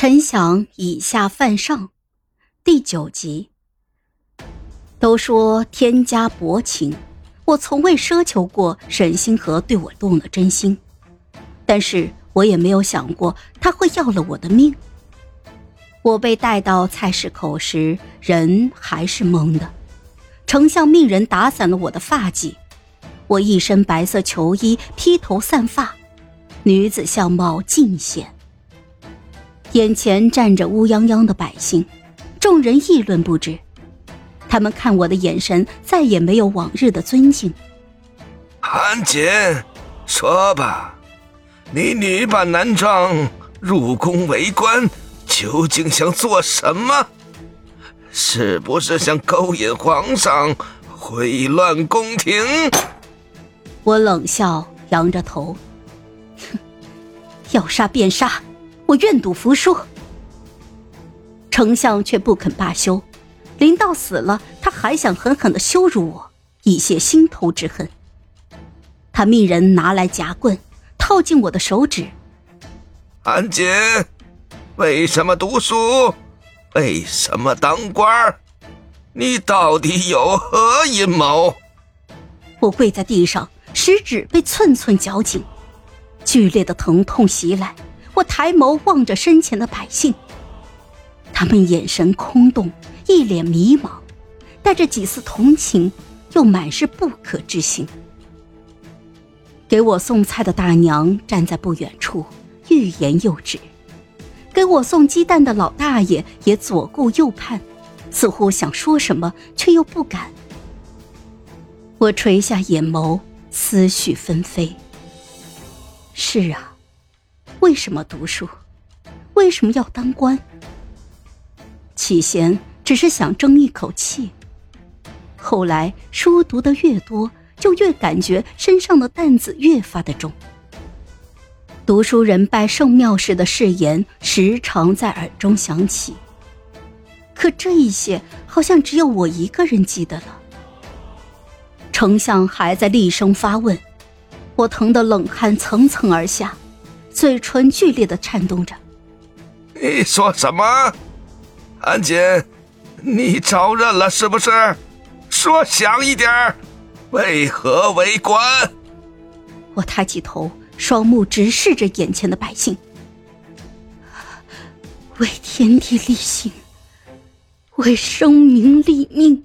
臣想以下犯上，第九集。都说天家薄情，我从未奢求过沈星河对我动了真心，但是我也没有想过他会要了我的命。我被带到菜市口时，人还是懵的。丞相命人打散了我的发髻，我一身白色囚衣，披头散发，女子相貌尽显。眼前站着乌泱泱的百姓，众人议论不止。他们看我的眼神再也没有往日的尊敬。韩锦，说吧，你女扮男装入宫为官，究竟想做什么？是不是想勾引皇上，毁乱宫廷？我冷笑，扬着头，哼，要杀便杀，我愿赌服输。丞相却不肯罢休。临到死了，他还想狠狠的羞辱我，以泄心头之恨。他命人拿来夹棍，套进我的手指。安锦，为什么读书？为什么当官？你到底有何阴谋？我跪在地上，食指被寸寸绞紧，剧烈的疼痛袭来。我抬眸望着身前的百姓，他们眼神空洞。一脸迷茫，带着几丝同情，又满是不可置信。给我送菜的大娘站在不远处，欲言又止；给我送鸡蛋的老大爷也左顾右盼，似乎想说什么，却又不敢。我垂下眼眸，思绪纷飞。是啊，为什么读书？为什么要当官？起先。只是想争一口气，后来书读的越多，就越感觉身上的担子越发的重。读书人拜圣庙时的誓言时常在耳中响起，可这一些好像只有我一个人记得了。丞相还在厉声发问，我疼得冷汗层层而下，嘴唇剧烈的颤动着。你说什么，安锦？你招认了是不是？说响一点为何为官？我抬起头，双目直视着眼前的百姓。为天地立心，为生民立命，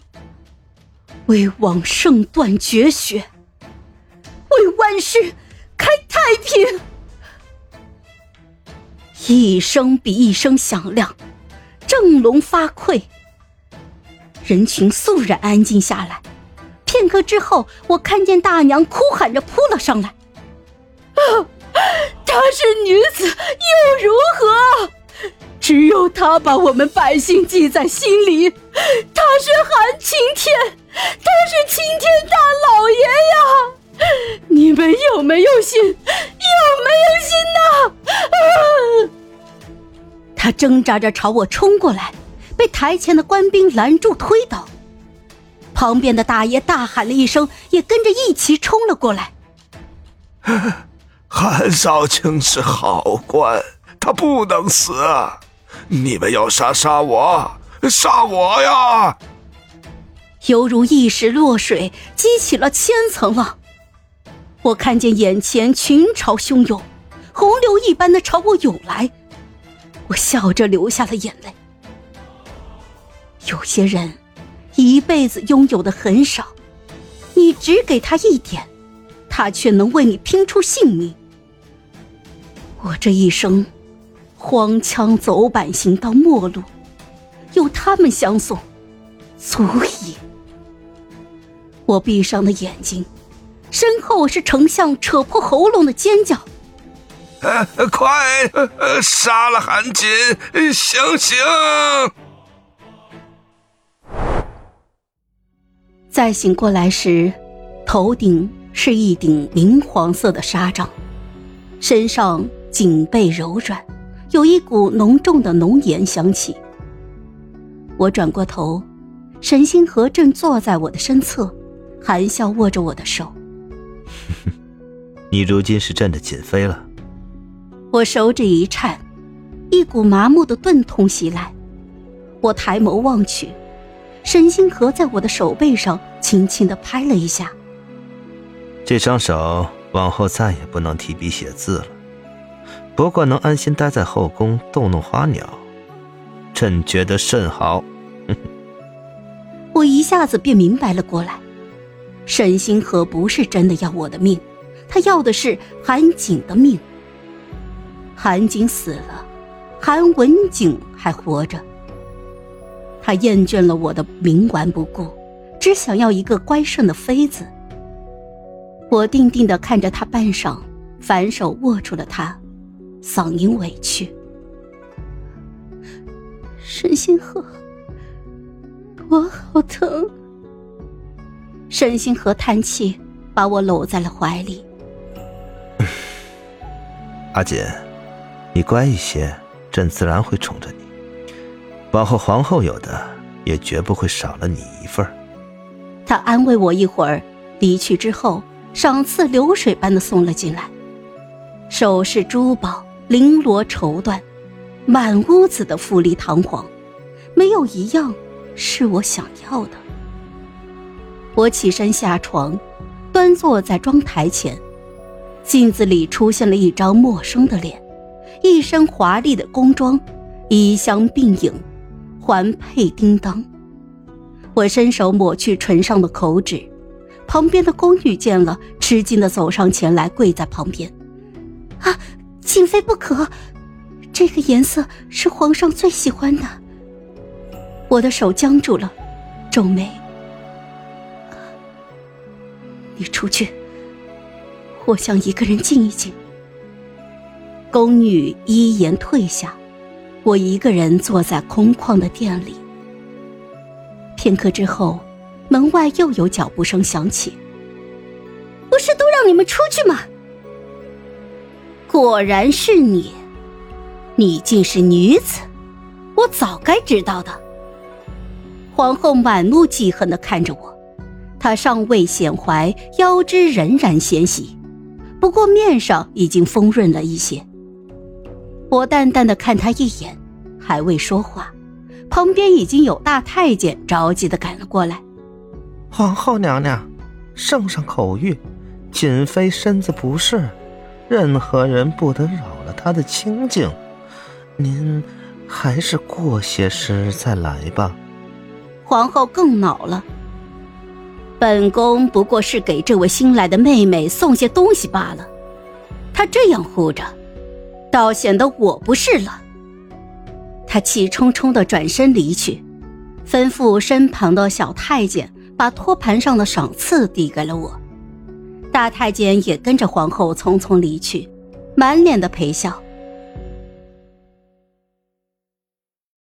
为往圣断绝学，为万世开太平。一声比一声响亮，正龙发聩。人群肃然安静下来，片刻之后，我看见大娘哭喊着扑了上来。啊，她是女子又如何？只有她把我们百姓记在心里。她是韩青天，她是挣扎着朝我冲过来。被台前的官兵拦住，推倒。旁边的大爷大喊了一声，也跟着一起冲了过来。韩少卿是好官，他不能死。你们要杀杀我，杀我呀！犹如一石落水，激起了千层浪。我看见眼前群潮汹涌，洪流一般的朝我涌来，我笑着流下了眼泪。有些人，一辈子拥有的很少，你只给他一点，他却能为你拼出性命。我这一生，荒腔走板行到末路，有他们相送，足矣。我闭上了眼睛，身后是丞相扯破喉咙的尖叫：“快，杀了韩锦，行刑！”再醒过来时，头顶是一顶明黄色的纱帐，身上颈背柔软，有一股浓重的浓颜香气。我转过头，沈星河正坐在我的身侧，含笑握着我的手。你如今是朕的锦妃了。我手指一颤，一股麻木的钝痛袭来。我抬眸望去，沈星河在我的手背上轻轻的拍了一下。这双手往后再也不能提笔写字了，不过能安心待在后宫逗弄花鸟，朕觉得甚好。我一下子便明白了过来，沈星河不是真的要我的命，他要的是韩景的命。韩景死了，韩文景还活着。他厌倦了我的冥顽不顾，只想要一个乖顺的妃子。我定定的看着他半晌，反手握住了他，嗓音委屈：“沈星河，我好疼。”沈星河叹气，把我搂在了怀里。阿锦，你乖一些，朕自然会宠着你。往后皇后有的，也绝不会少了你一份他安慰我一会儿，离去之后。赏赐流水般的送了进来，首饰、珠宝、绫罗绸缎，满屋子的富丽堂皇，没有一样是我想要的。我起身下床，端坐在妆台前，镜子里出现了一张陌生的脸，一身华丽的宫装，衣香鬓影，环佩叮当。我伸手抹去唇上的口脂。旁边的宫女见了，吃惊的走上前来，跪在旁边。啊，瑾妃不可，这个颜色是皇上最喜欢的。我的手僵住了，皱眉。你出去，我想一个人静一静。宫女依言退下，我一个人坐在空旷的殿里。片刻之后。门外又有脚步声响起。不是都让你们出去吗？果然是你，你竟是女子，我早该知道的。皇后满目记恨的看着我，她尚未显怀，腰肢仍然纤细，不过面上已经丰润了一些。我淡淡的看他一眼，还未说话，旁边已经有大太监着急的赶了过来。皇后娘娘，圣上口谕，瑾妃身子不适，任何人不得扰了她的清静。您还是过些时再来吧。皇后更恼了。本宫不过是给这位新来的妹妹送些东西罢了，她这样护着，倒显得我不是了。他气冲冲的转身离去，吩咐身旁的小太监。把托盘上的赏赐递给了我，大太监也跟着皇后匆匆离去，满脸的陪笑。